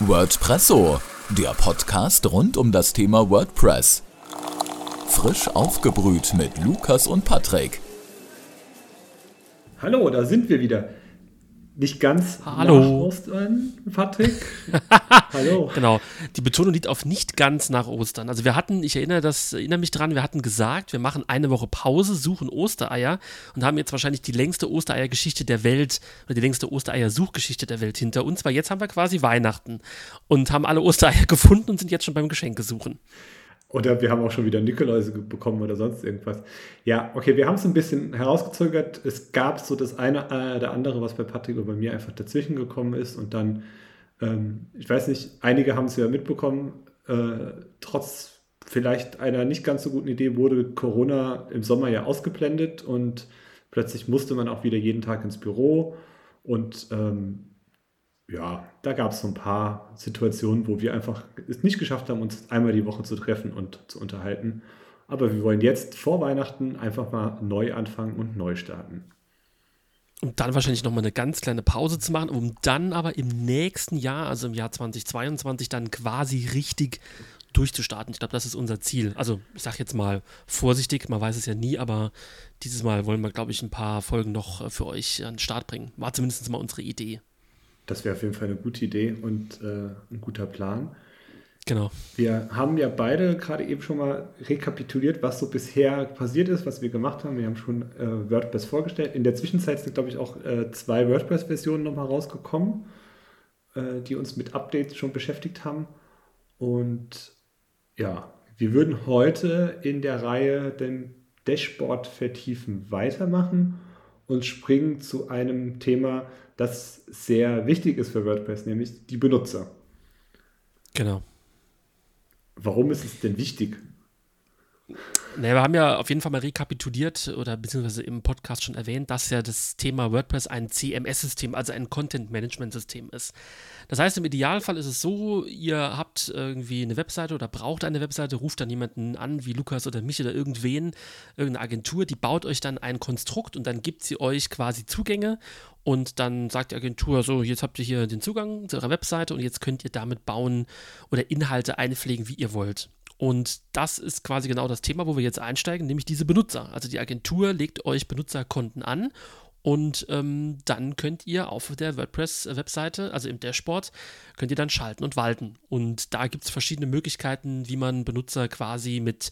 WordPresso, der Podcast rund um das Thema WordPress. Frisch aufgebrüht mit Lukas und Patrick. Hallo, da sind wir wieder. Nicht ganz Hallo. nach Ostern, Patrick. Hallo. Genau. Die Betonung liegt auf nicht ganz nach Ostern. Also wir hatten, ich erinnere das, erinnere mich dran, wir hatten gesagt, wir machen eine Woche Pause, suchen Ostereier und haben jetzt wahrscheinlich die längste Ostereiergeschichte der Welt oder die längste Ostereiersuchgeschichte der Welt hinter uns, weil jetzt haben wir quasi Weihnachten und haben alle Ostereier gefunden und sind jetzt schon beim Geschenke suchen. Oder wir haben auch schon wieder Nikoläuse bekommen oder sonst irgendwas. Ja, okay, wir haben es ein bisschen herausgezögert. Es gab so das eine äh, der andere, was bei Patrick und bei mir einfach dazwischen gekommen ist. Und dann, ähm, ich weiß nicht, einige haben es ja mitbekommen, äh, trotz vielleicht einer nicht ganz so guten Idee wurde Corona im Sommer ja ausgeblendet und plötzlich musste man auch wieder jeden Tag ins Büro. Und ähm, ja, da gab es so ein paar Situationen, wo wir einfach es nicht geschafft haben, uns einmal die Woche zu treffen und zu unterhalten. Aber wir wollen jetzt vor Weihnachten einfach mal neu anfangen und neu starten. Und dann wahrscheinlich nochmal eine ganz kleine Pause zu machen, um dann aber im nächsten Jahr, also im Jahr 2022, dann quasi richtig durchzustarten. Ich glaube, das ist unser Ziel. Also ich sage jetzt mal vorsichtig, man weiß es ja nie, aber dieses Mal wollen wir, glaube ich, ein paar Folgen noch für euch an den Start bringen. War zumindest mal unsere Idee. Das wäre auf jeden Fall eine gute Idee und äh, ein guter Plan. Genau. Wir haben ja beide gerade eben schon mal rekapituliert, was so bisher passiert ist, was wir gemacht haben. Wir haben schon äh, WordPress vorgestellt. In der Zwischenzeit sind, glaube ich, auch äh, zwei WordPress-Versionen nochmal rausgekommen, äh, die uns mit Updates schon beschäftigt haben. Und ja, wir würden heute in der Reihe den Dashboard vertiefen weitermachen und springen zu einem Thema, das sehr wichtig ist für WordPress, nämlich die Benutzer. Genau. Warum ist es denn wichtig? Naja, wir haben ja auf jeden Fall mal rekapituliert oder beziehungsweise im Podcast schon erwähnt, dass ja das Thema WordPress ein CMS-System, also ein Content-Management-System ist. Das heißt, im Idealfall ist es so, ihr habt irgendwie eine Webseite oder braucht eine Webseite, ruft dann jemanden an, wie Lukas oder mich oder irgendwen, irgendeine Agentur, die baut euch dann ein Konstrukt und dann gibt sie euch quasi Zugänge und dann sagt die Agentur so, jetzt habt ihr hier den Zugang zu eurer Webseite und jetzt könnt ihr damit bauen oder Inhalte einpflegen, wie ihr wollt. Und das ist quasi genau das Thema, wo wir jetzt einsteigen, nämlich diese Benutzer. Also die Agentur legt euch Benutzerkonten an und ähm, dann könnt ihr auf der WordPress-Webseite, also im Dashboard, könnt ihr dann schalten und walten. Und da gibt es verschiedene Möglichkeiten, wie man Benutzer quasi mit,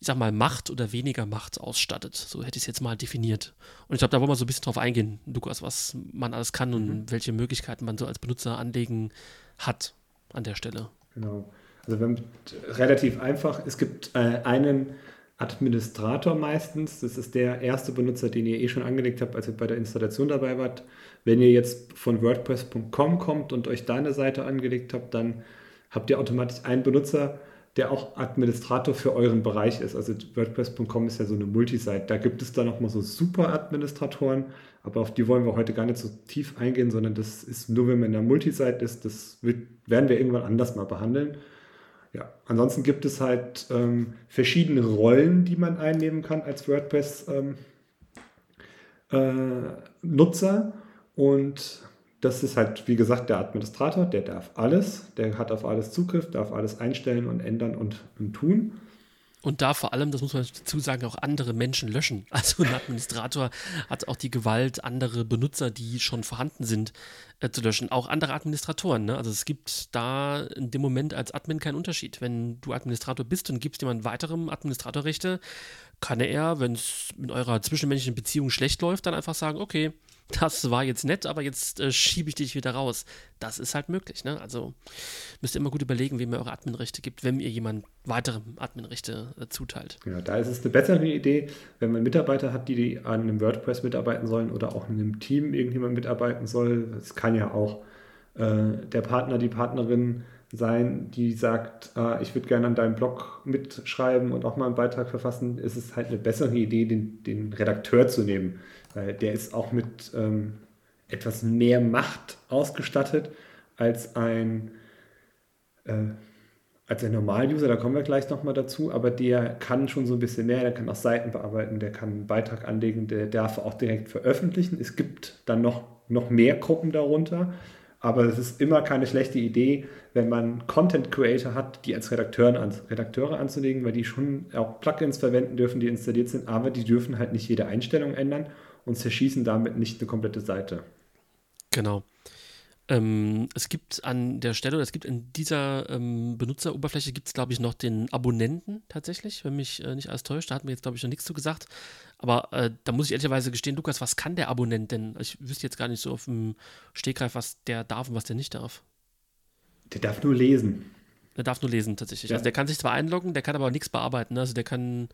ich sag mal, Macht oder weniger Macht ausstattet. So hätte ich es jetzt mal definiert. Und ich glaube, da wollen wir so ein bisschen drauf eingehen, Lukas, was man alles kann und mhm. welche Möglichkeiten man so als Benutzer anlegen hat an der Stelle. Genau. Also wenn, relativ einfach, es gibt äh, einen Administrator meistens, das ist der erste Benutzer, den ihr eh schon angelegt habt, als ihr bei der Installation dabei wart. Wenn ihr jetzt von WordPress.com kommt und euch da eine Seite angelegt habt, dann habt ihr automatisch einen Benutzer, der auch Administrator für euren Bereich ist. Also WordPress.com ist ja so eine Multisite. Da gibt es dann nochmal so Super-Administratoren, aber auf die wollen wir heute gar nicht so tief eingehen, sondern das ist nur, wenn man in der Multisite ist, das wird, werden wir irgendwann anders mal behandeln. Ja, ansonsten gibt es halt ähm, verschiedene Rollen, die man einnehmen kann als WordPress-Nutzer. Ähm, äh, und das ist halt, wie gesagt, der Administrator, der darf alles, der hat auf alles Zugriff, darf alles einstellen und ändern und, und tun. Und da vor allem, das muss man dazu sagen, auch andere Menschen löschen. Also ein Administrator hat auch die Gewalt, andere Benutzer, die schon vorhanden sind, äh, zu löschen. Auch andere Administratoren. Ne? Also es gibt da in dem Moment als Admin keinen Unterschied. Wenn du Administrator bist und gibst jemand weiterem Administratorrechte, kann er, wenn es in eurer zwischenmenschlichen Beziehung schlecht läuft, dann einfach sagen, okay, das war jetzt nett, aber jetzt äh, schiebe ich dich wieder raus. Das ist halt möglich. Ne? Also müsst ihr immer gut überlegen, wem ihr eure Adminrechte gibt, wenn ihr jemand weitere Adminrechte äh, zuteilt. Ja, da ist es eine bessere Idee, wenn man Mitarbeiter hat, die, die an einem WordPress mitarbeiten sollen oder auch in einem Team irgendjemand mitarbeiten soll. Es kann ja auch äh, der Partner, die Partnerin sein, die sagt, äh, ich würde gerne an deinem Blog mitschreiben und auch mal einen Beitrag verfassen, ist es halt eine bessere Idee, den, den Redakteur zu nehmen. Weil der ist auch mit ähm, etwas mehr Macht ausgestattet als ein, äh, als ein Normal-User, da kommen wir gleich nochmal dazu, aber der kann schon so ein bisschen mehr, der kann auch Seiten bearbeiten, der kann einen Beitrag anlegen, der darf auch direkt veröffentlichen. Es gibt dann noch, noch mehr Gruppen darunter, aber es ist immer keine schlechte Idee, wenn man Content Creator hat, die als Redakteuren an, Redakteure anzulegen, weil die schon auch Plugins verwenden dürfen, die installiert sind, aber die dürfen halt nicht jede Einstellung ändern und zerschießen damit nicht eine komplette Seite. Genau. Ähm, es gibt an der Stelle, es gibt in dieser ähm, Benutzeroberfläche gibt es, glaube ich, noch den Abonnenten tatsächlich, wenn mich äh, nicht alles täuscht. Da hat mir jetzt, glaube ich, noch nichts zu gesagt. Aber äh, da muss ich ehrlicherweise gestehen, Lukas, was kann der Abonnent denn? Ich wüsste jetzt gar nicht so auf dem Stegreif, was der darf und was der nicht darf. Der darf nur lesen. Der darf nur lesen, tatsächlich. Ja. Also der kann sich zwar einloggen, der kann aber nichts bearbeiten. Also der kann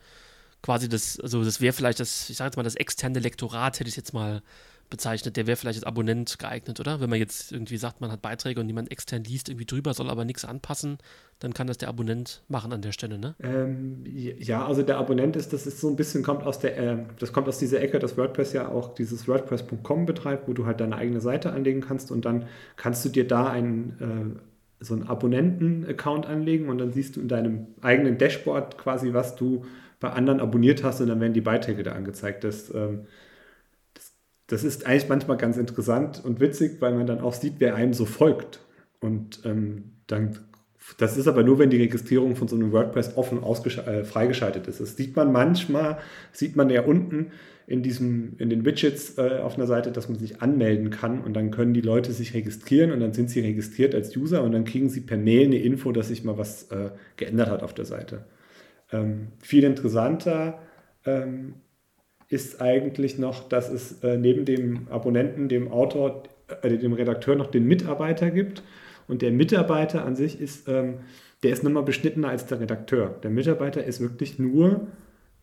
quasi das, also das wäre vielleicht das, ich sage jetzt mal, das externe Lektorat, hätte ich jetzt mal bezeichnet, der wäre vielleicht als Abonnent geeignet, oder? Wenn man jetzt irgendwie sagt, man hat Beiträge und jemand extern liest irgendwie drüber, soll aber nichts anpassen, dann kann das der Abonnent machen an der Stelle, ne? Ähm, ja, also der Abonnent ist, das ist so ein bisschen, kommt aus der, äh, das kommt aus dieser Ecke, dass WordPress ja auch dieses WordPress.com betreibt, wo du halt deine eigene Seite anlegen kannst und dann kannst du dir da einen äh, so einen Abonnenten-Account anlegen und dann siehst du in deinem eigenen Dashboard quasi, was du bei anderen abonniert hast und dann werden die Beiträge da angezeigt. Das ähm, das ist eigentlich manchmal ganz interessant und witzig, weil man dann auch sieht, wer einem so folgt. Und ähm, dann, das ist aber nur, wenn die Registrierung von so einem WordPress offen äh, freigeschaltet ist. Das sieht man manchmal, sieht man ja unten in, diesem, in den Widgets äh, auf einer Seite, dass man sich anmelden kann und dann können die Leute sich registrieren und dann sind sie registriert als User und dann kriegen sie per Mail eine Info, dass sich mal was äh, geändert hat auf der Seite. Ähm, viel interessanter ähm, ist eigentlich noch, dass es äh, neben dem Abonnenten, dem Autor, äh, dem Redakteur noch den Mitarbeiter gibt. Und der Mitarbeiter an sich ist, ähm, der ist nochmal beschnittener als der Redakteur. Der Mitarbeiter ist wirklich nur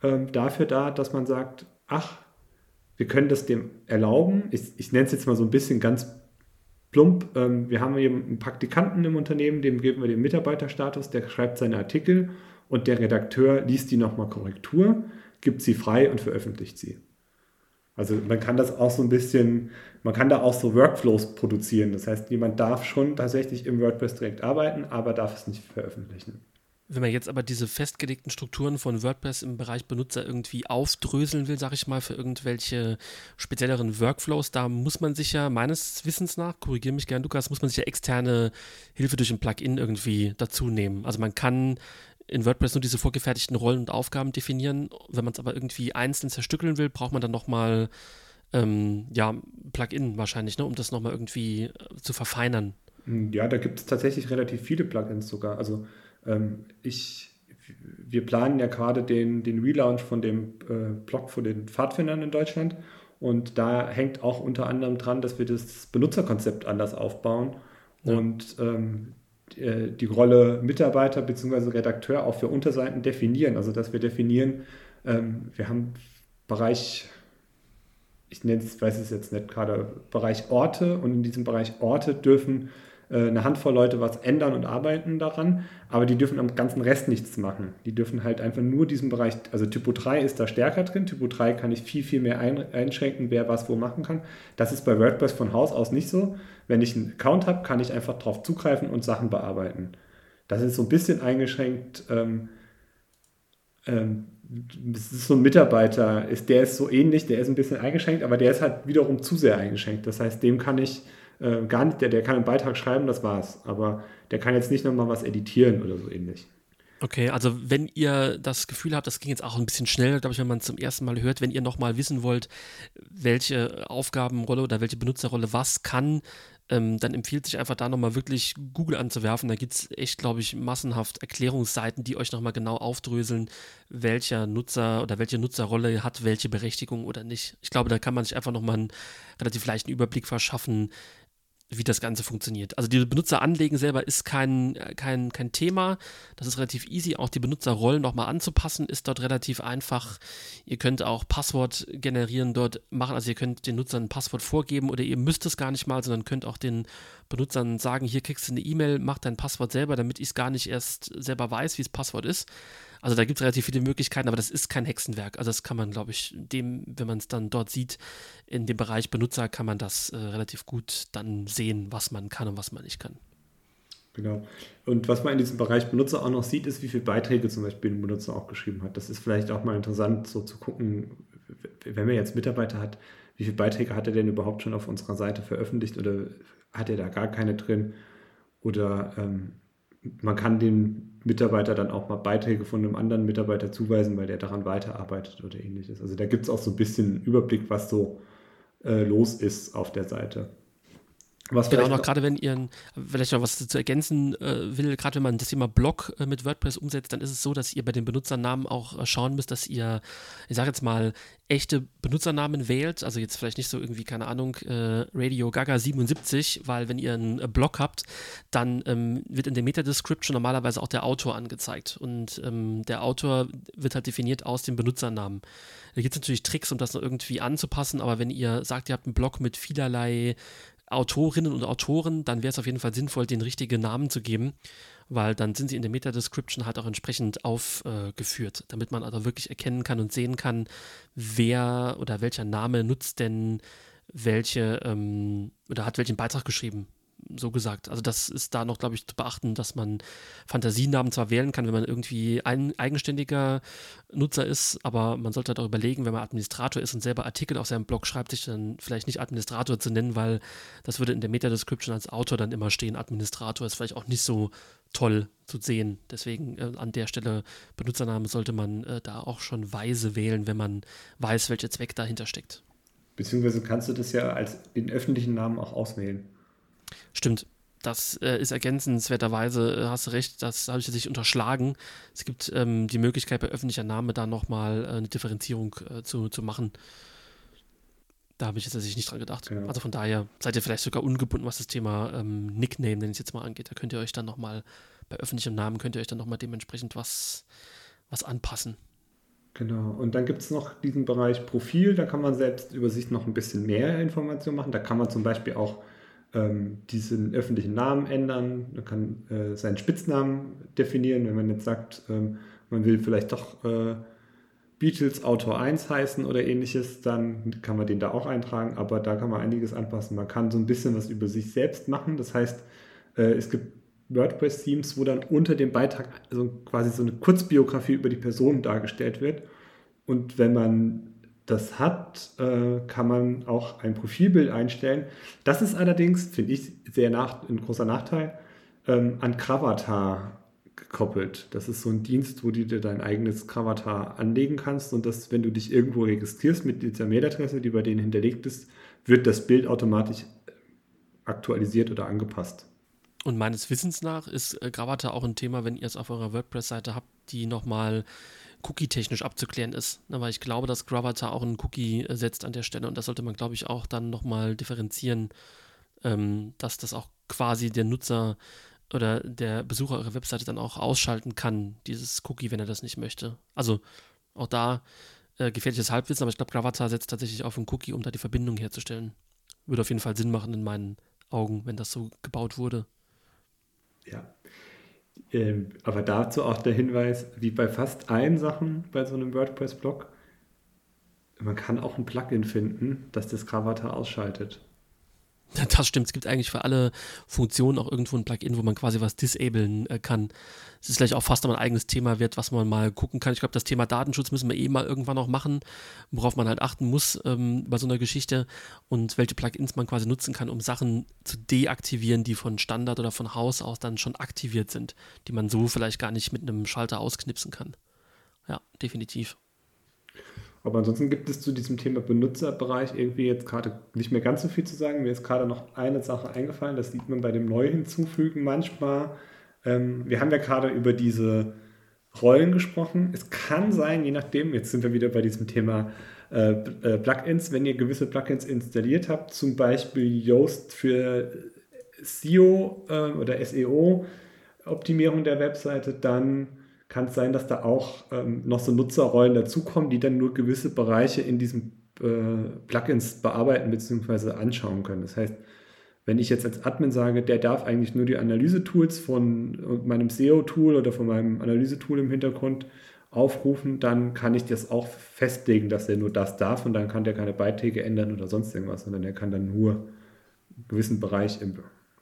ähm, dafür da, dass man sagt, ach, wir können das dem erlauben. Ich, ich nenne es jetzt mal so ein bisschen ganz plump. Ähm, wir haben hier einen Praktikanten im Unternehmen, dem geben wir den Mitarbeiterstatus, der schreibt seine Artikel und der Redakteur liest die nochmal Korrektur gibt sie frei und veröffentlicht sie. Also man kann das auch so ein bisschen, man kann da auch so Workflows produzieren. Das heißt, jemand darf schon tatsächlich im WordPress direkt arbeiten, aber darf es nicht veröffentlichen. Wenn man jetzt aber diese festgelegten Strukturen von WordPress im Bereich Benutzer irgendwie aufdröseln will, sage ich mal, für irgendwelche spezielleren Workflows, da muss man sich ja meines Wissens nach, korrigiere mich gern, Lukas, muss man sich ja externe Hilfe durch ein Plugin irgendwie dazu nehmen. Also man kann in WordPress nur diese vorgefertigten Rollen und Aufgaben definieren. Wenn man es aber irgendwie einzeln zerstückeln will, braucht man dann nochmal ähm, ja, Plugin wahrscheinlich, ne, um das nochmal irgendwie äh, zu verfeinern. Hm, ja, da gibt es tatsächlich relativ viele Plugins sogar. Also ähm, ich, wir planen ja gerade den, den Relaunch von dem äh, Blog von den Pfadfindern in Deutschland. Und da hängt auch unter anderem dran, dass wir das Benutzerkonzept anders aufbauen. Ja. Und ähm, äh, die Rolle Mitarbeiter bzw. Redakteur auch für Unterseiten definieren. Also dass wir definieren, ähm, wir haben Bereich, ich nenne es, weiß es jetzt nicht gerade, Bereich Orte und in diesem Bereich Orte dürfen äh, eine Handvoll Leute was ändern und arbeiten daran, aber die dürfen am ganzen Rest nichts machen. Die dürfen halt einfach nur diesen Bereich, also Typo 3 ist da stärker drin, Typo 3 kann ich viel, viel mehr einschränken, wer was wo machen kann. Das ist bei WordPress von Haus aus nicht so. Wenn ich einen Account habe, kann ich einfach darauf zugreifen und Sachen bearbeiten. Das ist so ein bisschen eingeschränkt. Ähm, ähm, das ist so ein Mitarbeiter, ist, der ist so ähnlich, der ist ein bisschen eingeschränkt, aber der ist halt wiederum zu sehr eingeschränkt. Das heißt, dem kann ich äh, gar nicht, der, der kann einen Beitrag schreiben, das war's. Aber der kann jetzt nicht nochmal was editieren oder so ähnlich. Okay, also wenn ihr das Gefühl habt, das ging jetzt auch ein bisschen schnell, glaube ich, wenn man zum ersten Mal hört, wenn ihr nochmal wissen wollt, welche Aufgabenrolle oder welche Benutzerrolle was kann, ähm, dann empfiehlt sich einfach da nochmal wirklich Google anzuwerfen. Da gibt es echt, glaube ich, massenhaft Erklärungsseiten, die euch nochmal genau aufdröseln, welcher Nutzer oder welche Nutzerrolle hat welche Berechtigung oder nicht. Ich glaube, da kann man sich einfach nochmal einen relativ leichten Überblick verschaffen, wie das Ganze funktioniert. Also die Benutzer anlegen selber ist kein, kein, kein Thema. Das ist relativ easy. Auch die Benutzerrollen nochmal anzupassen ist dort relativ einfach. Ihr könnt auch Passwort generieren dort machen. Also ihr könnt den Nutzern ein Passwort vorgeben oder ihr müsst es gar nicht mal, sondern könnt auch den Benutzern sagen, hier kriegst du eine E-Mail, mach dein Passwort selber, damit ich es gar nicht erst selber weiß, wie das Passwort ist. Also da gibt es relativ viele Möglichkeiten, aber das ist kein Hexenwerk. Also das kann man, glaube ich, dem, wenn man es dann dort sieht, in dem Bereich Benutzer, kann man das äh, relativ gut dann sehen, was man kann und was man nicht kann. Genau. Und was man in diesem Bereich Benutzer auch noch sieht, ist, wie viele Beiträge zum Beispiel ein Benutzer auch geschrieben hat. Das ist vielleicht auch mal interessant, so zu gucken, wenn man jetzt Mitarbeiter hat, wie viele Beiträge hat er denn überhaupt schon auf unserer Seite veröffentlicht oder hat er da gar keine drin? Oder ähm, man kann dem Mitarbeiter dann auch mal Beiträge von einem anderen Mitarbeiter zuweisen, weil der daran weiterarbeitet oder ähnliches. Also da gibt es auch so ein bisschen Überblick, was so äh, los ist auf der Seite. Was genau, noch gerade wenn ihr vielleicht noch was zu ergänzen äh, will, gerade wenn man das Thema Blog äh, mit WordPress umsetzt, dann ist es so, dass ihr bei den Benutzernamen auch äh, schauen müsst, dass ihr, ich sage jetzt mal, echte Benutzernamen wählt. Also jetzt vielleicht nicht so irgendwie, keine Ahnung, äh, Radio Gaga 77, weil wenn ihr einen äh, Blog habt, dann ähm, wird in der Meta-Description normalerweise auch der Autor angezeigt. Und ähm, der Autor wird halt definiert aus dem Benutzernamen. Da gibt es natürlich Tricks, um das noch irgendwie anzupassen, aber wenn ihr sagt, ihr habt einen Blog mit vielerlei Autorinnen und Autoren, dann wäre es auf jeden Fall sinnvoll, den richtigen Namen zu geben, weil dann sind sie in der Meta-Description halt auch entsprechend aufgeführt, äh, damit man also wirklich erkennen kann und sehen kann, wer oder welcher Name nutzt denn welche ähm, oder hat welchen Beitrag geschrieben so gesagt. Also das ist da noch, glaube ich, zu beachten, dass man Fantasienamen zwar wählen kann, wenn man irgendwie ein eigenständiger Nutzer ist, aber man sollte halt auch überlegen, wenn man Administrator ist und selber Artikel auf seinem Blog schreibt, sich dann vielleicht nicht Administrator zu nennen, weil das würde in der Meta-Description als Autor dann immer stehen. Administrator ist vielleicht auch nicht so toll zu sehen. Deswegen äh, an der Stelle Benutzernamen sollte man äh, da auch schon weise wählen, wenn man weiß, welcher Zweck dahinter steckt. Beziehungsweise kannst du das ja als den öffentlichen Namen auch auswählen. Stimmt. Das äh, ist ergänzenswerterweise, äh, hast du recht, das habe ich jetzt unterschlagen. Es gibt ähm, die Möglichkeit, bei öffentlicher Name da nochmal äh, eine Differenzierung äh, zu, zu machen. Da habe ich jetzt tatsächlich nicht dran gedacht. Ja. Also von daher seid ihr vielleicht sogar ungebunden, was das Thema ähm, Nickname, nenne ich jetzt mal angeht. Da könnt ihr euch dann nochmal, bei öffentlichem Namen könnt ihr euch dann nochmal dementsprechend was, was anpassen. Genau, und dann gibt es noch diesen Bereich Profil, da kann man selbst über sich noch ein bisschen mehr Informationen machen. Da kann man zum Beispiel auch ähm, diesen öffentlichen Namen ändern, man kann äh, seinen Spitznamen definieren, wenn man jetzt sagt, ähm, man will vielleicht doch äh, Beatles Autor 1 heißen oder ähnliches, dann kann man den da auch eintragen, aber da kann man einiges anpassen. Man kann so ein bisschen was über sich selbst machen, das heißt, äh, es gibt WordPress-Themes, wo dann unter dem Beitrag also quasi so eine Kurzbiografie über die Person dargestellt wird. Und wenn man das hat, äh, kann man auch ein Profilbild einstellen. Das ist allerdings, finde ich, sehr nach, ein großer Nachteil, ähm, an Gravatar gekoppelt. Das ist so ein Dienst, wo du dir dein eigenes Gravatar anlegen kannst und das, wenn du dich irgendwo registrierst mit dieser Mailadresse, die bei denen hinterlegt ist, wird das Bild automatisch aktualisiert oder angepasst. Und meines Wissens nach ist äh, Gravatar auch ein Thema, wenn ihr es auf eurer WordPress-Seite habt, die nochmal cookie-technisch abzuklären ist. Aber ne, ich glaube, dass Gravatar auch einen Cookie äh, setzt an der Stelle und das sollte man, glaube ich, auch dann nochmal differenzieren, ähm, dass das auch quasi der Nutzer oder der Besucher eurer Webseite dann auch ausschalten kann, dieses Cookie, wenn er das nicht möchte. Also auch da äh, gefährliches Halbwissen, aber ich glaube, Gravatar setzt tatsächlich auf einen Cookie, um da die Verbindung herzustellen. Würde auf jeden Fall Sinn machen in meinen Augen, wenn das so gebaut wurde. Ja, aber dazu auch der Hinweis, wie bei fast allen Sachen bei so einem WordPress-Blog, man kann auch ein Plugin finden, das das Gravatar ausschaltet. Das stimmt. Es gibt eigentlich für alle Funktionen auch irgendwo ein Plugin, wo man quasi was disablen äh, kann. Es ist vielleicht auch fast ein eigenes Thema wird, was man mal gucken kann. Ich glaube, das Thema Datenschutz müssen wir eh mal irgendwann noch machen, worauf man halt achten muss ähm, bei so einer Geschichte und welche Plugins man quasi nutzen kann, um Sachen zu deaktivieren, die von Standard oder von Haus aus dann schon aktiviert sind, die man so vielleicht gar nicht mit einem Schalter ausknipsen kann. Ja, definitiv. Aber ansonsten gibt es zu diesem Thema Benutzerbereich irgendwie jetzt gerade nicht mehr ganz so viel zu sagen. Mir ist gerade noch eine Sache eingefallen, das sieht man bei dem Neu-Hinzufügen manchmal. Ähm, wir haben ja gerade über diese Rollen gesprochen. Es kann sein, je nachdem, jetzt sind wir wieder bei diesem Thema äh, äh Plugins, wenn ihr gewisse Plugins installiert habt, zum Beispiel Yoast für SEO äh, oder SEO-Optimierung der Webseite, dann kann es sein, dass da auch ähm, noch so Nutzerrollen dazukommen, die dann nur gewisse Bereiche in diesen äh, Plugins bearbeiten bzw. anschauen können. Das heißt, wenn ich jetzt als Admin sage, der darf eigentlich nur die Analyse-Tools von meinem SEO-Tool oder von meinem Analyse-Tool im Hintergrund aufrufen, dann kann ich das auch festlegen, dass er nur das darf und dann kann der keine Beiträge ändern oder sonst irgendwas, sondern er kann dann nur einen gewissen Bereich im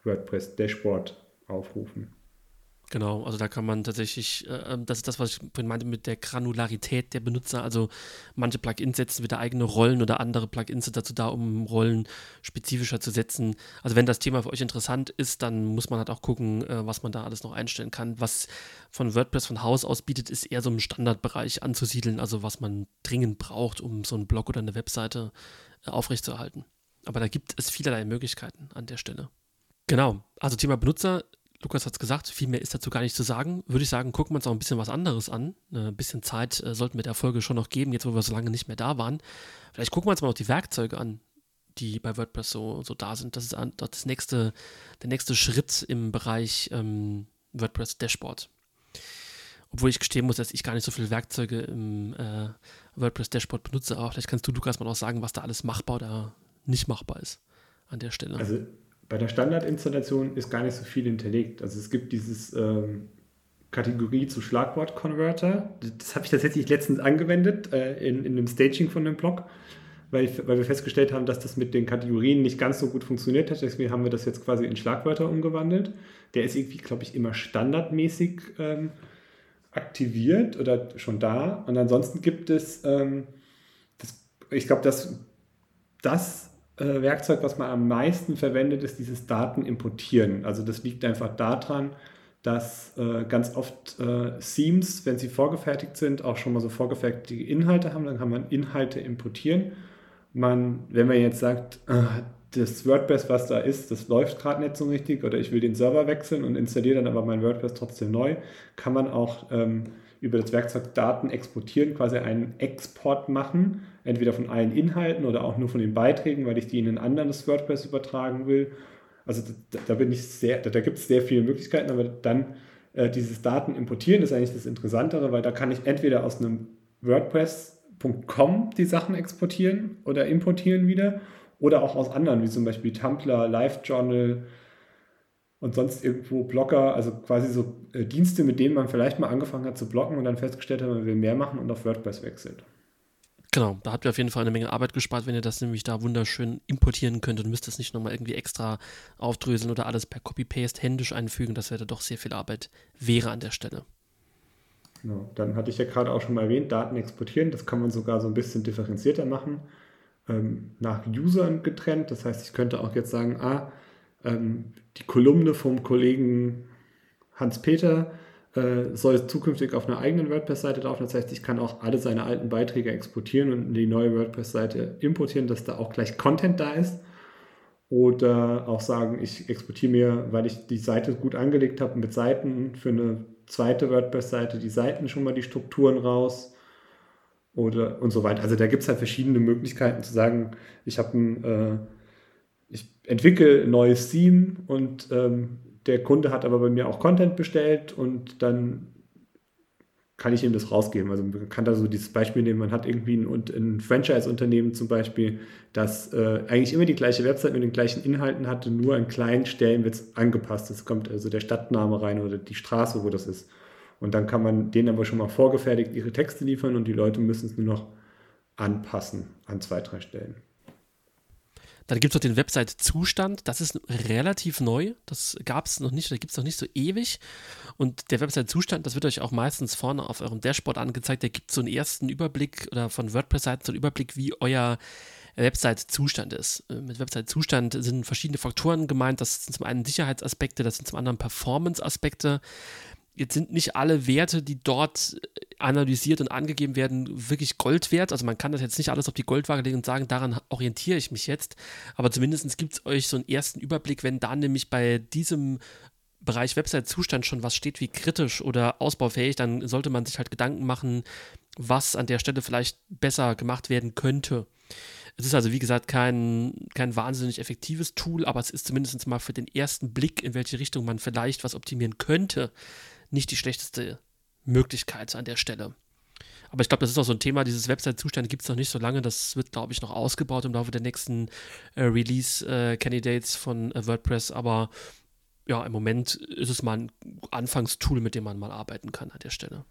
WordPress-Dashboard aufrufen. Genau, also da kann man tatsächlich, äh, ähm, das ist das, was ich vorhin meinte mit der Granularität der Benutzer. Also manche Plugins setzen wieder eigene Rollen oder andere Plugins sind dazu da, um Rollen spezifischer zu setzen. Also wenn das Thema für euch interessant ist, dann muss man halt auch gucken, äh, was man da alles noch einstellen kann. Was von WordPress von Haus aus bietet, ist eher so im Standardbereich anzusiedeln, also was man dringend braucht, um so einen Blog oder eine Webseite äh, aufrechtzuerhalten. Aber da gibt es vielerlei Möglichkeiten an der Stelle. Genau, also Thema Benutzer Lukas hat es gesagt, viel mehr ist dazu gar nicht zu sagen. Würde ich sagen, gucken wir uns auch ein bisschen was anderes an. Ein bisschen Zeit äh, sollten wir der Folge schon noch geben, jetzt wo wir so lange nicht mehr da waren. Vielleicht gucken wir uns mal noch die Werkzeuge an, die bei WordPress so, so da sind. Das ist das nächste, der nächste Schritt im Bereich ähm, WordPress Dashboard. Obwohl ich gestehen muss, dass ich gar nicht so viele Werkzeuge im äh, WordPress Dashboard benutze. Aber vielleicht kannst du, Lukas, mal auch sagen, was da alles machbar oder nicht machbar ist an der Stelle. Also bei der Standardinstallation ist gar nicht so viel hinterlegt. Also es gibt dieses ähm, Kategorie zu Schlagwort-Converter. Das habe ich tatsächlich letztens angewendet äh, in, in dem Staging von dem Blog, weil, weil wir festgestellt haben, dass das mit den Kategorien nicht ganz so gut funktioniert hat. Deswegen haben wir das jetzt quasi in Schlagwörter umgewandelt. Der ist irgendwie, glaube ich, immer standardmäßig ähm, aktiviert oder schon da. Und ansonsten gibt es, ähm, das, ich glaube, dass das äh, Werkzeug, was man am meisten verwendet, ist dieses Daten importieren. Also das liegt einfach daran, dass äh, ganz oft äh, Themes, wenn sie vorgefertigt sind, auch schon mal so vorgefertigte Inhalte haben. Dann kann man Inhalte importieren. Man, wenn man jetzt sagt, äh, das WordPress, was da ist, das läuft gerade nicht so richtig oder ich will den Server wechseln und installiere dann aber mein WordPress trotzdem neu, kann man auch ähm, über das Werkzeug Daten exportieren, quasi einen Export machen entweder von allen Inhalten oder auch nur von den Beiträgen, weil ich die in ein anderes WordPress übertragen will. Also da, da bin ich sehr, da, da gibt es sehr viele Möglichkeiten, aber dann äh, dieses Daten importieren ist eigentlich das Interessantere, weil da kann ich entweder aus einem WordPress.com die Sachen exportieren oder importieren wieder oder auch aus anderen, wie zum Beispiel Tumblr, LiveJournal und sonst irgendwo Blogger, also quasi so äh, Dienste, mit denen man vielleicht mal angefangen hat zu bloggen und dann festgestellt hat, man will mehr machen und auf WordPress wechselt. Genau, da habt ihr auf jeden Fall eine Menge Arbeit gespart, wenn ihr das nämlich da wunderschön importieren könnt und müsst es nicht nochmal irgendwie extra aufdröseln oder alles per Copy-Paste händisch einfügen. Das wäre doch sehr viel Arbeit wäre an der Stelle. Genau, dann hatte ich ja gerade auch schon mal erwähnt, Daten exportieren, das kann man sogar so ein bisschen differenzierter machen, ähm, nach Usern getrennt. Das heißt, ich könnte auch jetzt sagen, ah, ähm, die Kolumne vom Kollegen Hans-Peter äh, soll zukünftig auf einer eigenen WordPress-Seite laufen. Das heißt, ich kann auch alle seine alten Beiträge exportieren und in die neue WordPress-Seite importieren, dass da auch gleich Content da ist. Oder auch sagen, ich exportiere mir, weil ich die Seite gut angelegt habe mit Seiten für eine zweite WordPress-Seite, die Seiten schon mal die Strukturen raus oder und so weiter. Also da gibt es halt verschiedene Möglichkeiten zu sagen, ich habe ein, äh, ich entwickle ein neues Theme und ähm, der Kunde hat aber bei mir auch Content bestellt und dann kann ich ihm das rausgeben. Also man kann da so dieses Beispiel nehmen, man hat irgendwie ein, ein Franchise-Unternehmen zum Beispiel, das äh, eigentlich immer die gleiche Website mit den gleichen Inhalten hatte, nur an kleinen Stellen wird es angepasst. Es kommt also der Stadtname rein oder die Straße, wo das ist. Und dann kann man denen aber schon mal vorgefertigt ihre Texte liefern und die Leute müssen es nur noch anpassen an zwei, drei Stellen. Dann gibt es noch den Website-Zustand. Das ist relativ neu. Das gab es noch nicht, da gibt es noch nicht so ewig. Und der Website-Zustand, das wird euch auch meistens vorne auf eurem Dashboard angezeigt. Der gibt so einen ersten Überblick oder von WordPress-Seiten so einen Überblick, wie euer Website-Zustand ist. Äh, mit Website-Zustand sind verschiedene Faktoren gemeint. Das sind zum einen Sicherheitsaspekte, das sind zum anderen Performance-Aspekte. Jetzt sind nicht alle Werte, die dort analysiert und angegeben werden, wirklich Gold wert. Also man kann das jetzt nicht alles auf die Goldwaage legen und sagen, daran orientiere ich mich jetzt. Aber zumindest gibt es euch so einen ersten Überblick, wenn da nämlich bei diesem Bereich Website-Zustand schon was steht wie kritisch oder ausbaufähig, dann sollte man sich halt Gedanken machen, was an der Stelle vielleicht besser gemacht werden könnte. Es ist also, wie gesagt, kein, kein wahnsinnig effektives Tool, aber es ist zumindest mal für den ersten Blick, in welche Richtung man vielleicht was optimieren könnte, nicht die schlechteste Möglichkeit an der Stelle. Aber ich glaube, das ist auch so ein Thema, dieses Website-Zustand gibt es noch nicht so lange. Das wird, glaube ich, noch ausgebaut im Laufe der nächsten äh, Release-Candidates äh, von äh, WordPress. Aber ja, im Moment ist es mal ein Anfangstool, mit dem man mal arbeiten kann an der Stelle.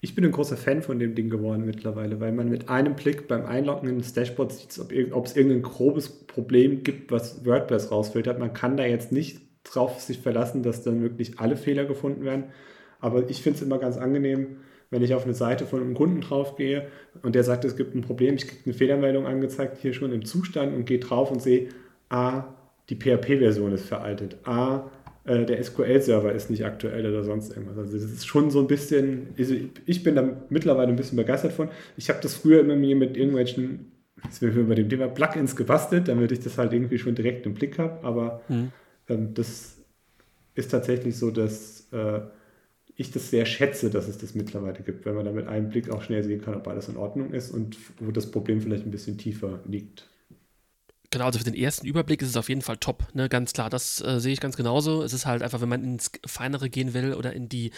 Ich bin ein großer Fan von dem Ding geworden mittlerweile, weil man mit einem Blick beim Einloggen ins Dashboard sieht, ob, es irgendein grobes Problem gibt, was WordPress rausfiltert. Man kann da jetzt nicht drauf sich verlassen, dass dann wirklich alle Fehler gefunden werden. Aber ich finde es immer ganz angenehm, wenn ich auf eine Seite von einem Kunden drauf gehe und der sagt, es gibt ein Problem, ich kriege eine Fehlermeldung angezeigt, hier schon im Zustand und gehe drauf und sehe, ah, die PHP-Version ist veraltet, ah, der SQL-Server ist nicht aktuell oder sonst irgendwas. Also das ist schon so ein bisschen, also ich bin da mittlerweile ein bisschen begeistert von. Ich habe das früher immer mir mit irgendwelchen, jetzt sind wir bei dem Thema Plugins gebastelt, damit ich das halt irgendwie schon direkt im Blick habe, aber mhm. Ähm, das ist tatsächlich so, dass äh, ich das sehr schätze, dass es das mittlerweile gibt, wenn man da mit einem Blick auch schnell sehen kann, ob alles in Ordnung ist und wo das Problem vielleicht ein bisschen tiefer liegt. Genau, also für den ersten Überblick ist es auf jeden Fall top, ne? ganz klar. Das äh, sehe ich ganz genauso. Es ist halt einfach, wenn man ins Feinere gehen will oder in die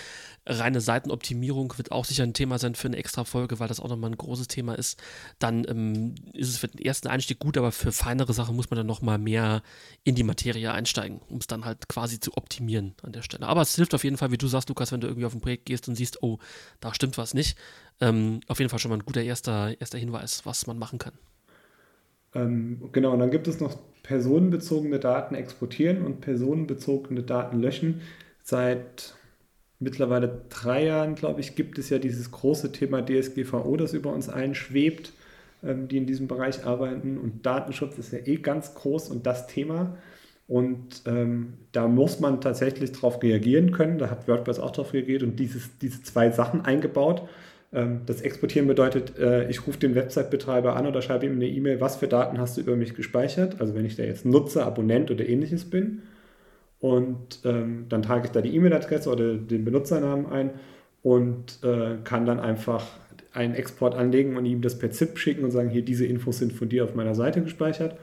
reine Seitenoptimierung, wird auch sicher ein Thema sein für eine extra Folge, weil das auch nochmal ein großes Thema ist. Dann ähm, ist es für den ersten Einstieg gut, aber für feinere Sachen muss man dann nochmal mehr in die Materie einsteigen, um es dann halt quasi zu optimieren an der Stelle. Aber es hilft auf jeden Fall, wie du sagst, Lukas, wenn du irgendwie auf ein Projekt gehst und siehst, oh, da stimmt was nicht. Ähm, auf jeden Fall schon mal ein guter erster, erster Hinweis, was man machen kann. Ähm, genau, und dann gibt es noch personenbezogene Daten exportieren und personenbezogene Daten löschen. Seit mittlerweile drei Jahren, glaube ich, gibt es ja dieses große Thema DSGVO, das über uns allen schwebt, ähm, die in diesem Bereich arbeiten. Und Datenschutz ist ja eh ganz groß und das Thema. Und ähm, da muss man tatsächlich darauf reagieren können. Da hat WordPress auch darauf reagiert und dieses, diese zwei Sachen eingebaut. Ähm, das Exportieren bedeutet, äh, ich rufe den Website-Betreiber an oder schreibe ihm eine E-Mail, was für Daten hast du über mich gespeichert? Also wenn ich da jetzt Nutzer, Abonnent oder ähnliches bin. Und ähm, dann trage ich da die E-Mail-Adresse oder den Benutzernamen ein und äh, kann dann einfach einen Export anlegen und ihm das per ZIP schicken und sagen, hier, diese Infos sind von dir auf meiner Seite gespeichert.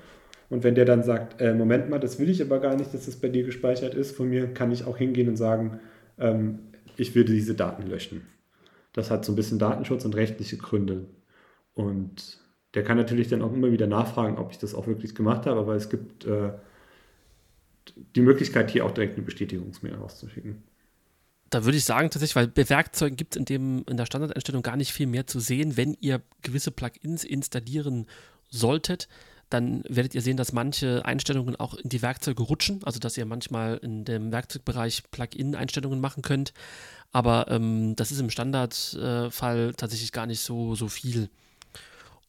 Und wenn der dann sagt, äh, Moment mal, das will ich aber gar nicht, dass das bei dir gespeichert ist, von mir kann ich auch hingehen und sagen, ähm, ich will diese Daten löschen. Das hat so ein bisschen Datenschutz und rechtliche Gründe. Und der kann natürlich dann auch immer wieder nachfragen, ob ich das auch wirklich gemacht habe, aber es gibt äh, die Möglichkeit, hier auch direkt eine Bestätigungsmail rauszuschicken. Da würde ich sagen, tatsächlich, weil bei Werkzeugen gibt es in, in der Standardeinstellung gar nicht viel mehr zu sehen. Wenn ihr gewisse Plugins installieren solltet, dann werdet ihr sehen, dass manche Einstellungen auch in die Werkzeuge rutschen, also dass ihr manchmal in dem Werkzeugbereich Plugin-Einstellungen machen könnt. Aber ähm, das ist im Standardfall äh, tatsächlich gar nicht so, so viel.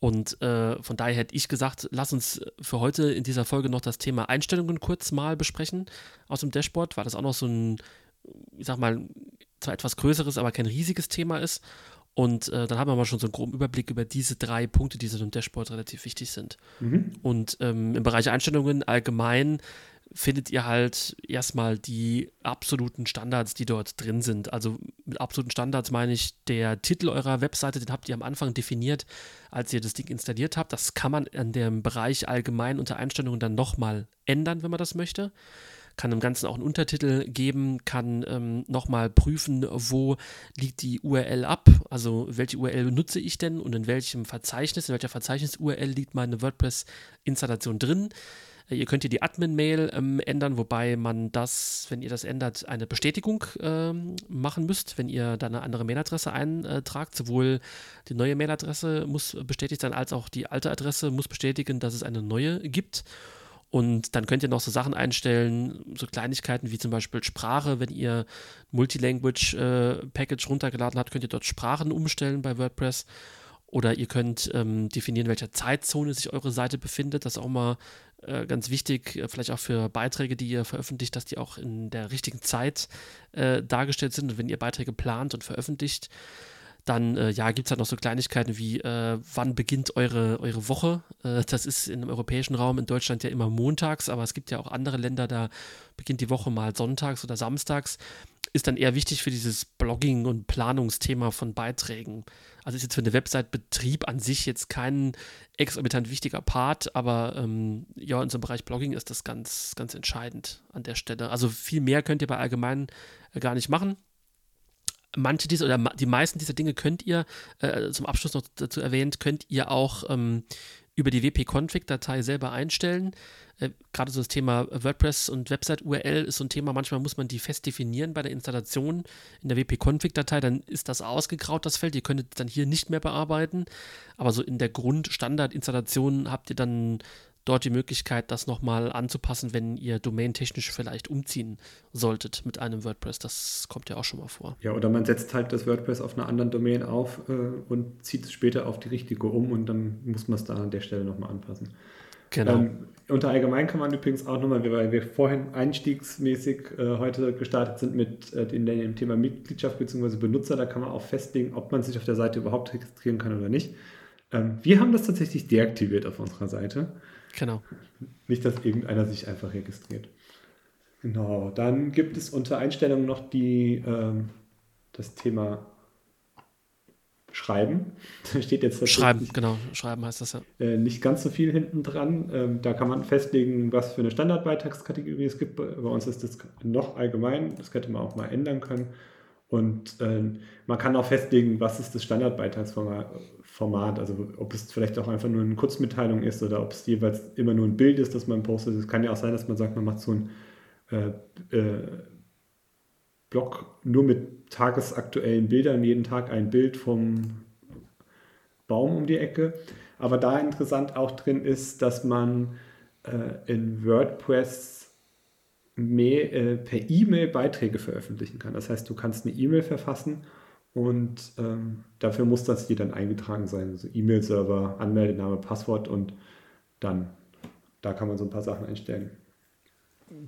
Und äh, von daher hätte ich gesagt, lass uns für heute in dieser Folge noch das Thema Einstellungen kurz mal besprechen aus dem Dashboard, weil das auch noch so ein, ich sag mal, zwar etwas größeres, aber kein riesiges Thema ist. Und äh, dann haben wir mal schon so einen groben Überblick über diese drei Punkte, die so im Dashboard relativ wichtig sind. Mhm. Und ähm, im Bereich Einstellungen allgemein findet ihr halt erstmal die absoluten Standards, die dort drin sind. Also mit absoluten Standards meine ich, der Titel eurer Webseite, den habt ihr am Anfang definiert, als ihr das Ding installiert habt. Das kann man in dem Bereich allgemein unter Einstellungen dann nochmal ändern, wenn man das möchte kann dem Ganzen auch einen Untertitel geben, kann ähm, nochmal prüfen, wo liegt die URL ab, also welche URL nutze ich denn und in welchem Verzeichnis, in welcher Verzeichnis-URL liegt meine WordPress-Installation drin. Äh, ihr könnt hier die Admin-Mail ähm, ändern, wobei man das, wenn ihr das ändert, eine Bestätigung ähm, machen müsst, wenn ihr da eine andere Mailadresse eintragt. Sowohl die neue Mailadresse muss bestätigt sein, als auch die alte Adresse muss bestätigen, dass es eine neue gibt. Und dann könnt ihr noch so Sachen einstellen, so Kleinigkeiten wie zum Beispiel Sprache. Wenn ihr Multilanguage-Package äh, runtergeladen habt, könnt ihr dort Sprachen umstellen bei WordPress. Oder ihr könnt ähm, definieren, welcher Zeitzone sich eure Seite befindet. Das ist auch mal äh, ganz wichtig, äh, vielleicht auch für Beiträge, die ihr veröffentlicht, dass die auch in der richtigen Zeit äh, dargestellt sind. Und wenn ihr Beiträge plant und veröffentlicht, dann äh, ja, gibt es halt noch so Kleinigkeiten wie, äh, wann beginnt eure, eure Woche? Äh, das ist im europäischen Raum in Deutschland ja immer montags, aber es gibt ja auch andere Länder, da beginnt die Woche mal sonntags oder samstags. Ist dann eher wichtig für dieses Blogging- und Planungsthema von Beiträgen. Also ist jetzt für den Website-Betrieb an sich jetzt kein exorbitant wichtiger Part, aber ähm, ja, in so einem Bereich Blogging ist das ganz, ganz entscheidend an der Stelle. Also viel mehr könnt ihr bei allgemein äh, gar nicht machen manche dieser oder die meisten dieser Dinge könnt ihr, äh, zum Abschluss noch dazu erwähnt, könnt ihr auch ähm, über die wp-config-Datei selber einstellen. Äh, Gerade so das Thema WordPress und Website-URL ist so ein Thema, manchmal muss man die fest definieren bei der Installation in der wp-config-Datei, dann ist das ausgegraut, das Feld. Ihr könntet dann hier nicht mehr bearbeiten, aber so in der Grundstandard-Installation habt ihr dann dort die Möglichkeit, das nochmal anzupassen, wenn ihr domaintechnisch vielleicht umziehen solltet mit einem WordPress. Das kommt ja auch schon mal vor. Ja, oder man setzt halt das WordPress auf einer anderen Domain auf äh, und zieht es später auf die richtige um und dann muss man es da an der Stelle nochmal anpassen. Genau. Ähm, unter allgemein kann man übrigens auch nochmal, weil wir vorhin einstiegsmäßig äh, heute gestartet sind mit äh, in dem Thema Mitgliedschaft bzw. Benutzer, da kann man auch festlegen, ob man sich auf der Seite überhaupt registrieren kann oder nicht. Ähm, wir haben das tatsächlich deaktiviert auf unserer Seite. Genau. Nicht, dass irgendeiner sich einfach registriert. Genau. Dann gibt es unter Einstellungen noch die, ähm, das Thema Schreiben. Da steht jetzt Schreiben, genau. Schreiben heißt das ja. Äh, nicht ganz so viel hinten dran. Ähm, da kann man festlegen, was für eine Standardbeitragskategorie es gibt. Bei uns ist das noch allgemein. Das könnte man auch mal ändern können. Und äh, man kann auch festlegen, was ist das Standardbeitragsformat, also ob es vielleicht auch einfach nur eine Kurzmitteilung ist oder ob es jeweils immer nur ein Bild ist, das man postet. Es kann ja auch sein, dass man sagt, man macht so ein äh, äh, Blog nur mit tagesaktuellen Bildern, jeden Tag ein Bild vom Baum um die Ecke. Aber da interessant auch drin ist, dass man äh, in WordPress mehr, äh, per E-Mail Beiträge veröffentlichen kann. Das heißt, du kannst eine E-Mail verfassen und ähm, dafür muss das hier dann eingetragen sein. Also E-Mail-Server, Anmeldename, Passwort und dann, da kann man so ein paar Sachen einstellen.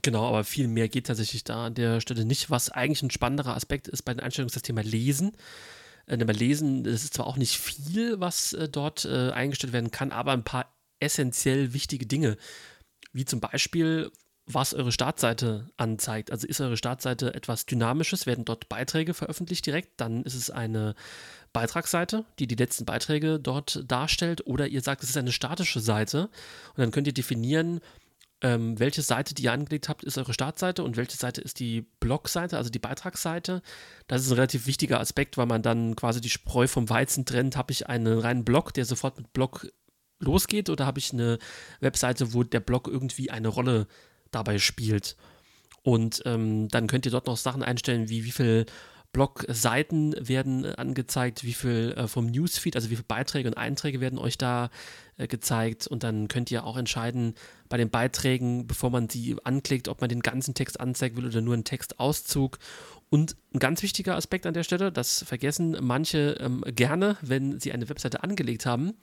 Genau, aber viel mehr geht tatsächlich da an der Stelle nicht. Was eigentlich ein spannenderer Aspekt ist bei den Einstellungen, ist das Thema Lesen. Äh, Lesen, das ist zwar auch nicht viel, was äh, dort äh, eingestellt werden kann, aber ein paar essentiell wichtige Dinge. Wie zum Beispiel, was eure Startseite anzeigt. Also ist eure Startseite etwas Dynamisches, werden dort Beiträge veröffentlicht direkt, dann ist es eine Beitragsseite, die die letzten Beiträge dort darstellt, oder ihr sagt, es ist eine statische Seite und dann könnt ihr definieren, ähm, welche Seite, die ihr angelegt habt, ist eure Startseite und welche Seite ist die Blogseite, also die Beitragsseite. Das ist ein relativ wichtiger Aspekt, weil man dann quasi die Spreu vom Weizen trennt. Habe ich einen reinen Blog, der sofort mit Blog losgeht, oder habe ich eine Webseite, wo der Blog irgendwie eine Rolle dabei spielt. Und ähm, dann könnt ihr dort noch Sachen einstellen, wie wie viel Blogseiten werden angezeigt, wie viel äh, vom Newsfeed, also wie viele Beiträge und Einträge werden euch da äh, gezeigt. Und dann könnt ihr auch entscheiden bei den Beiträgen, bevor man sie anklickt, ob man den ganzen Text anzeigen will oder nur einen Textauszug. Und ein ganz wichtiger Aspekt an der Stelle, das vergessen manche ähm, gerne, wenn sie eine Webseite angelegt haben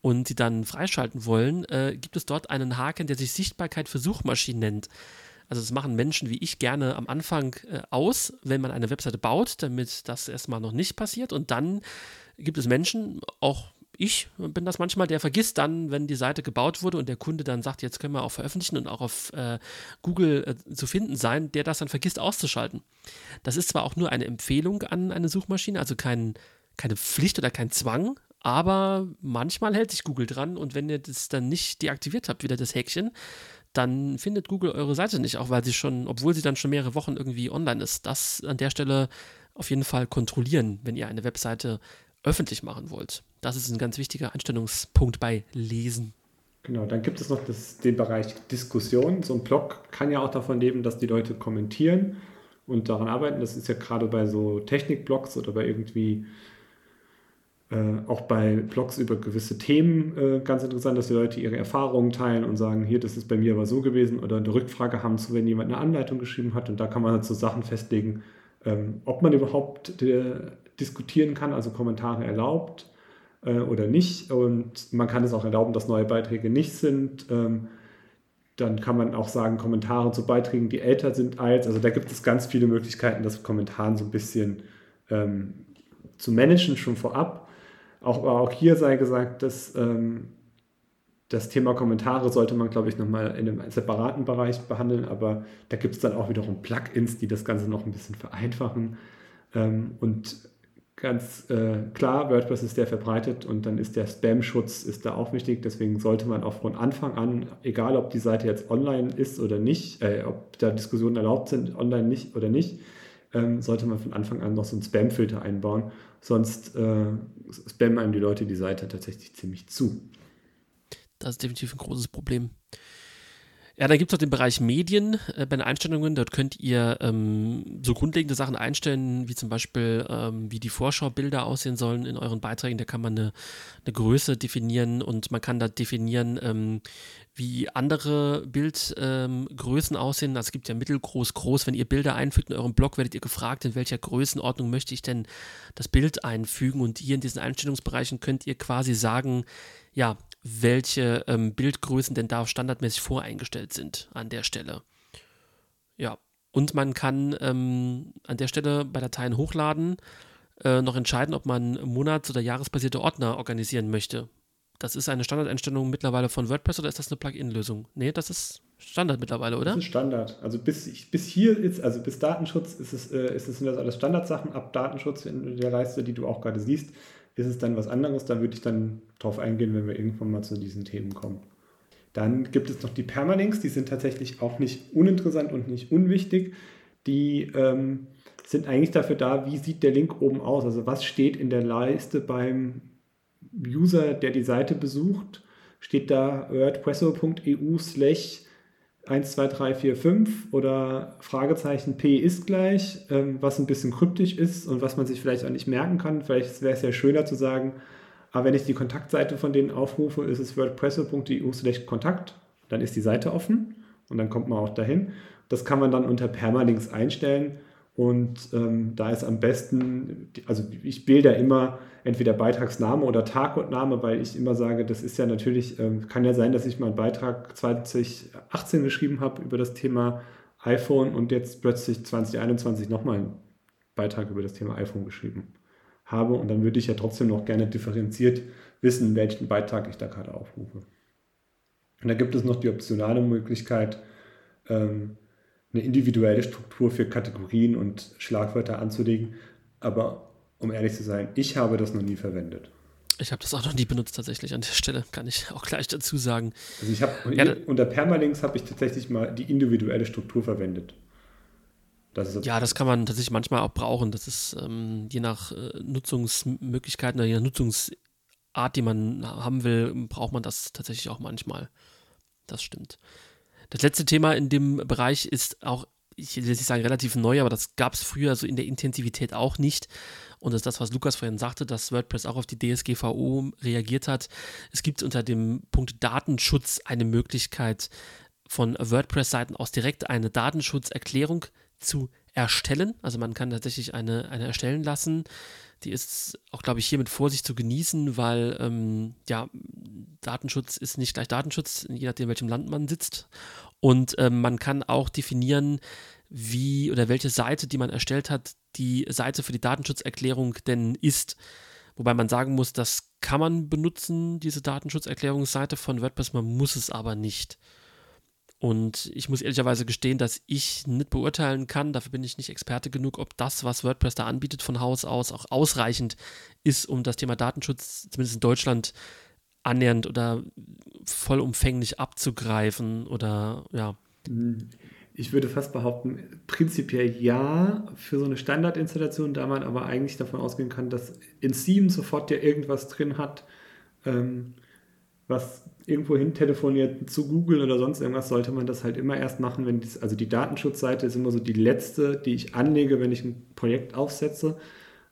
und sie dann freischalten wollen, äh, gibt es dort einen Haken, der sich Sichtbarkeit für Suchmaschinen nennt. Also das machen Menschen wie ich gerne am Anfang äh, aus, wenn man eine Webseite baut, damit das erstmal noch nicht passiert. Und dann gibt es Menschen, auch ich bin das manchmal, der vergisst dann, wenn die Seite gebaut wurde und der Kunde dann sagt, jetzt können wir auch veröffentlichen und auch auf äh, Google äh, zu finden sein, der das dann vergisst auszuschalten. Das ist zwar auch nur eine Empfehlung an eine Suchmaschine, also kein, keine Pflicht oder kein Zwang, aber manchmal hält sich Google dran und wenn ihr das dann nicht deaktiviert habt, wieder das Häkchen, dann findet Google eure Seite nicht, auch weil sie schon, obwohl sie dann schon mehrere Wochen irgendwie online ist. Das an der Stelle auf jeden Fall kontrollieren, wenn ihr eine Webseite öffentlich machen wollt. Das ist ein ganz wichtiger Einstellungspunkt bei Lesen. Genau, dann gibt es noch das, den Bereich Diskussion. So ein Blog kann ja auch davon leben, dass die Leute kommentieren und daran arbeiten. Das ist ja gerade bei so Technikblogs oder bei irgendwie äh, auch bei Blogs über gewisse Themen äh, ganz interessant, dass die Leute ihre Erfahrungen teilen und sagen, hier, das ist bei mir aber so gewesen oder eine Rückfrage haben zu, wenn jemand eine Anleitung geschrieben hat. Und da kann man halt so Sachen festlegen, ähm, ob man überhaupt äh, diskutieren kann, also Kommentare erlaubt äh, oder nicht. Und man kann es auch erlauben, dass neue Beiträge nicht sind. Ähm, dann kann man auch sagen, Kommentare zu Beiträgen, die älter sind als. Also da gibt es ganz viele Möglichkeiten, das Kommentaren so ein bisschen ähm, zu managen, schon vorab. Auch, auch hier sei gesagt, dass ähm, das Thema Kommentare sollte man, glaube ich, nochmal in einem separaten Bereich behandeln, aber da gibt es dann auch wiederum Plugins, die das Ganze noch ein bisschen vereinfachen. Ähm, und ganz äh, klar, WordPress ist sehr verbreitet und dann ist der Spam-Schutz ist da auch wichtig. Deswegen sollte man auch von Anfang an, egal ob die Seite jetzt online ist oder nicht, äh, ob da Diskussionen erlaubt sind, online nicht oder nicht, ähm, sollte man von Anfang an noch so einen Spam-Filter einbauen. Sonst äh, spammen einem die Leute die Seite tatsächlich ziemlich zu. Das ist definitiv ein großes Problem. Ja, dann gibt es noch den Bereich Medien äh, bei den Einstellungen. Dort könnt ihr ähm, so grundlegende Sachen einstellen, wie zum Beispiel, ähm, wie die Vorschaubilder aussehen sollen in euren Beiträgen. Da kann man eine, eine Größe definieren und man kann da definieren, ähm, wie andere Bildgrößen ähm, aussehen. Also es gibt ja mittelgroß, groß. Wenn ihr Bilder einfügt in eurem Blog, werdet ihr gefragt, in welcher Größenordnung möchte ich denn das Bild einfügen. Und hier in diesen Einstellungsbereichen könnt ihr quasi sagen, ja, welche ähm, Bildgrößen denn da standardmäßig voreingestellt sind an der Stelle. Ja, und man kann ähm, an der Stelle bei Dateien hochladen äh, noch entscheiden, ob man monats- oder jahresbasierte Ordner organisieren möchte. Das ist eine Standardeinstellung mittlerweile von WordPress oder ist das eine Plugin-Lösung? Nee, das ist Standard mittlerweile, oder? Das ist Standard. Also bis, bis hier ist, also bis Datenschutz ist es, äh, ist es sind das alles Standardsachen. Ab Datenschutz in der Leiste, die du auch gerade siehst, ist es dann was anderes. Da würde ich dann drauf eingehen, wenn wir irgendwann mal zu diesen Themen kommen. Dann gibt es noch die Permalinks, die sind tatsächlich auch nicht uninteressant und nicht unwichtig. Die ähm, sind eigentlich dafür da, wie sieht der Link oben aus? Also was steht in der Leiste beim User, der die Seite besucht, steht da wordpresso.eu slash 1, 2, 3, 4, 5 oder Fragezeichen P ist gleich, ähm, was ein bisschen kryptisch ist und was man sich vielleicht auch nicht merken kann. Vielleicht wäre es ja schöner zu sagen, aber wenn ich die Kontaktseite von denen aufrufe, ist es wordpresso.eu slash Kontakt, dann ist die Seite offen und dann kommt man auch dahin. Das kann man dann unter Permalinks einstellen und ähm, da ist am besten, also ich wähle da immer entweder Beitragsname oder Tag weil ich immer sage, das ist ja natürlich, ähm, kann ja sein, dass ich mal einen Beitrag 2018 geschrieben habe über das Thema iPhone und jetzt plötzlich 2021 nochmal einen Beitrag über das Thema iPhone geschrieben habe. Und dann würde ich ja trotzdem noch gerne differenziert wissen, welchen Beitrag ich da gerade aufrufe. Und da gibt es noch die optionale Möglichkeit, ähm, eine individuelle Struktur für Kategorien und Schlagwörter anzulegen. Aber um ehrlich zu sein, ich habe das noch nie verwendet. Ich habe das auch noch nie benutzt tatsächlich an der Stelle, kann ich auch gleich dazu sagen. Also ich habe ja, unter Permalinks habe ich tatsächlich mal die individuelle Struktur verwendet. Das ja, das kann man tatsächlich manchmal auch brauchen. Das ist ähm, je nach äh, Nutzungsmöglichkeiten oder je nach Nutzungsart, die man haben will, braucht man das tatsächlich auch manchmal. Das stimmt. Das letzte Thema in dem Bereich ist auch, ich will nicht sagen relativ neu, aber das gab es früher so in der Intensivität auch nicht. Und das ist das, was Lukas vorhin sagte, dass WordPress auch auf die DSGVO reagiert hat. Es gibt unter dem Punkt Datenschutz eine Möglichkeit, von WordPress-Seiten aus direkt eine Datenschutzerklärung zu erstellen. Also man kann tatsächlich eine, eine erstellen lassen. Die ist auch, glaube ich, hier mit Vorsicht zu genießen, weil ähm, ja, Datenschutz ist nicht gleich Datenschutz, je nachdem, in welchem Land man sitzt. Und ähm, man kann auch definieren, wie oder welche Seite, die man erstellt hat, die Seite für die Datenschutzerklärung denn ist. Wobei man sagen muss, das kann man benutzen, diese Datenschutzerklärungsseite von WordPress, man muss es aber nicht. Und ich muss ehrlicherweise gestehen, dass ich nicht beurteilen kann, dafür bin ich nicht Experte genug, ob das, was WordPress da anbietet von Haus aus, auch ausreichend ist, um das Thema Datenschutz, zumindest in Deutschland, annähernd oder vollumfänglich abzugreifen oder ja. Ich würde fast behaupten, prinzipiell ja für so eine Standardinstallation, da man aber eigentlich davon ausgehen kann, dass in Steam sofort ja irgendwas drin hat, ähm, was irgendwo hin telefoniert zu Google oder sonst irgendwas, sollte man das halt immer erst machen, wenn dies, also die Datenschutzseite ist immer so die letzte, die ich anlege, wenn ich ein Projekt aufsetze.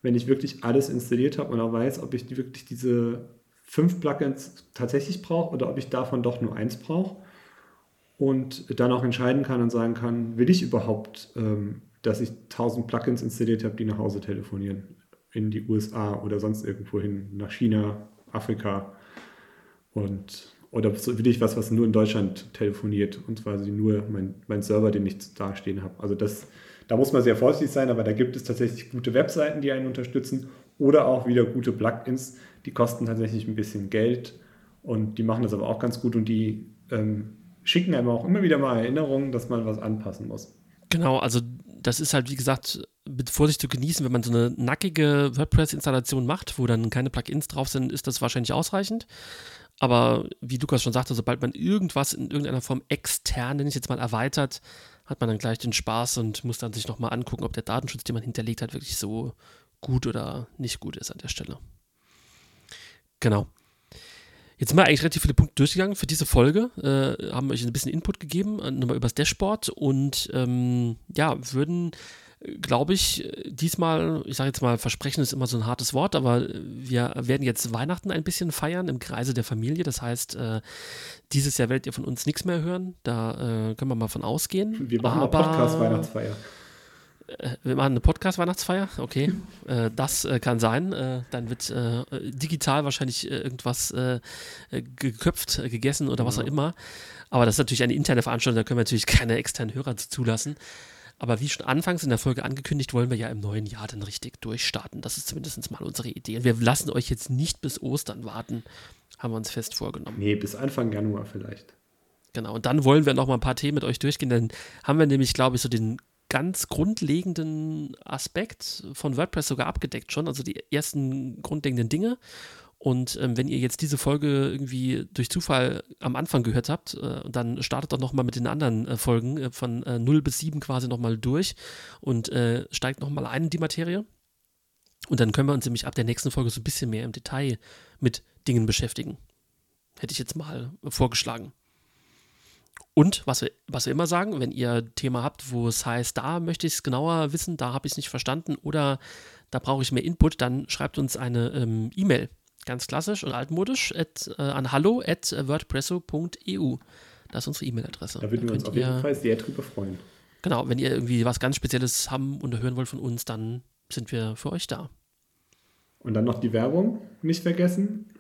Wenn ich wirklich alles installiert habe und auch weiß, ob ich wirklich diese fünf Plugins tatsächlich brauche oder ob ich davon doch nur eins brauche. Und dann auch entscheiden kann und sagen kann, will ich überhaupt, ähm, dass ich tausend Plugins installiert habe, die nach Hause telefonieren, in die USA oder sonst irgendwo hin, nach China, Afrika und oder will ich was, was nur in Deutschland telefoniert und quasi nur mein, mein Server, den ich da stehen habe. Also das, da muss man sehr vorsichtig sein, aber da gibt es tatsächlich gute Webseiten, die einen unterstützen oder auch wieder gute Plugins, die kosten tatsächlich ein bisschen Geld und die machen das aber auch ganz gut und die ähm, schicken einem auch immer wieder mal Erinnerungen, dass man was anpassen muss. Genau, also das ist halt, wie gesagt, mit Vorsicht zu genießen. Wenn man so eine nackige WordPress-Installation macht, wo dann keine Plugins drauf sind, ist das wahrscheinlich ausreichend. Aber wie Lukas schon sagte, sobald man irgendwas in irgendeiner Form extern, nenne ich jetzt mal, erweitert, hat man dann gleich den Spaß und muss dann sich nochmal angucken, ob der Datenschutz, den man hinterlegt hat, wirklich so gut oder nicht gut ist an der Stelle. Genau. Jetzt sind wir eigentlich relativ viele Punkte durchgegangen für diese Folge, äh, haben euch ein bisschen Input gegeben, äh, nochmal übers Dashboard und ähm, ja, würden, glaube ich, diesmal, ich sage jetzt mal, Versprechen ist immer so ein hartes Wort, aber wir werden jetzt Weihnachten ein bisschen feiern im Kreise der Familie. Das heißt, äh, dieses Jahr werdet ihr von uns nichts mehr hören, da äh, können wir mal von ausgehen. Wir machen aber, eine Podcast-Weihnachtsfeier. Äh, wir machen eine Podcast-Weihnachtsfeier, okay. äh, das äh, kann sein. Äh, dann wird äh, digital wahrscheinlich äh, irgendwas geköpft, gegessen oder was auch immer. Aber das ist natürlich eine interne Veranstaltung, da können wir natürlich keine externen Hörer zulassen. Aber wie schon anfangs in der Folge angekündigt, wollen wir ja im neuen Jahr dann richtig durchstarten. Das ist zumindest mal unsere Idee. Und wir lassen euch jetzt nicht bis Ostern warten, haben wir uns fest vorgenommen. Nee, bis Anfang Januar vielleicht. Genau, und dann wollen wir noch mal ein paar Themen mit euch durchgehen. Dann haben wir nämlich, glaube ich, so den ganz grundlegenden Aspekt von WordPress sogar abgedeckt schon, also die ersten grundlegenden Dinge. Und ähm, wenn ihr jetzt diese Folge irgendwie durch Zufall am Anfang gehört habt, äh, dann startet doch nochmal mit den anderen äh, Folgen äh, von äh, 0 bis 7 quasi nochmal durch und äh, steigt nochmal ein in die Materie. Und dann können wir uns nämlich ab der nächsten Folge so ein bisschen mehr im Detail mit Dingen beschäftigen. Hätte ich jetzt mal vorgeschlagen. Und was wir, was wir immer sagen, wenn ihr ein Thema habt, wo es heißt, da möchte ich es genauer wissen, da habe ich es nicht verstanden oder da brauche ich mehr Input, dann schreibt uns eine ähm, E-Mail. Ganz klassisch und altmodisch at, äh, an hallo at wordpresso.eu. Das ist unsere E-Mail-Adresse. Da würden wir uns auf jeden Fall sehr drüber freuen. Genau, wenn ihr irgendwie was ganz Spezielles haben und hören wollt von uns, dann sind wir für euch da. Und dann noch die Werbung nicht vergessen.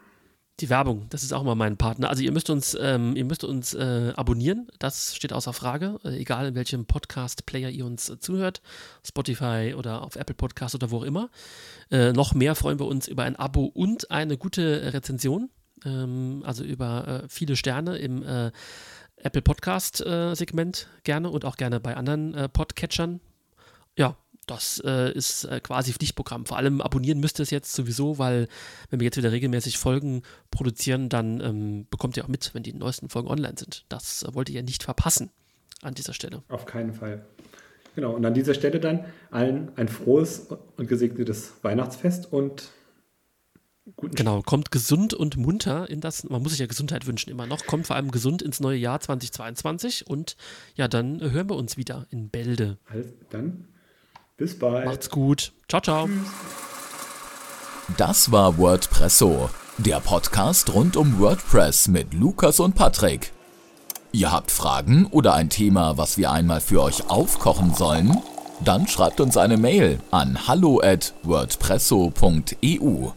Die Werbung, das ist auch mal mein Partner. Also ihr müsst uns, ähm, ihr müsst uns äh, abonnieren, das steht außer Frage, äh, egal in welchem Podcast-Player ihr uns äh, zuhört, Spotify oder auf Apple Podcast oder wo auch immer. Äh, noch mehr freuen wir uns über ein Abo und eine gute Rezension, ähm, also über äh, viele Sterne im äh, Apple Podcast-Segment gerne und auch gerne bei anderen Podcatchern. Ja, das äh, ist äh, quasi Pflichtprogramm. Vor allem abonnieren müsst ihr es jetzt sowieso, weil wenn wir jetzt wieder regelmäßig Folgen produzieren, dann ähm, bekommt ihr auch mit, wenn die neuesten Folgen online sind. Das äh, wollt ihr ja nicht verpassen an dieser Stelle. Auf keinen Fall. Genau, und an dieser Stelle dann allen ein frohes und gesegnetes Weihnachtsfest und guten Genau, kommt gesund und munter in das, man muss sich ja Gesundheit wünschen immer noch, kommt vor allem gesund ins neue Jahr 2022 und ja, dann hören wir uns wieder in Bälde. Also, dann bis bald. Macht's gut. Ciao, ciao. Das war WordPresso, der Podcast rund um WordPress mit Lukas und Patrick. Ihr habt Fragen oder ein Thema, was wir einmal für euch aufkochen sollen? Dann schreibt uns eine Mail an hallo@wordpresso.eu.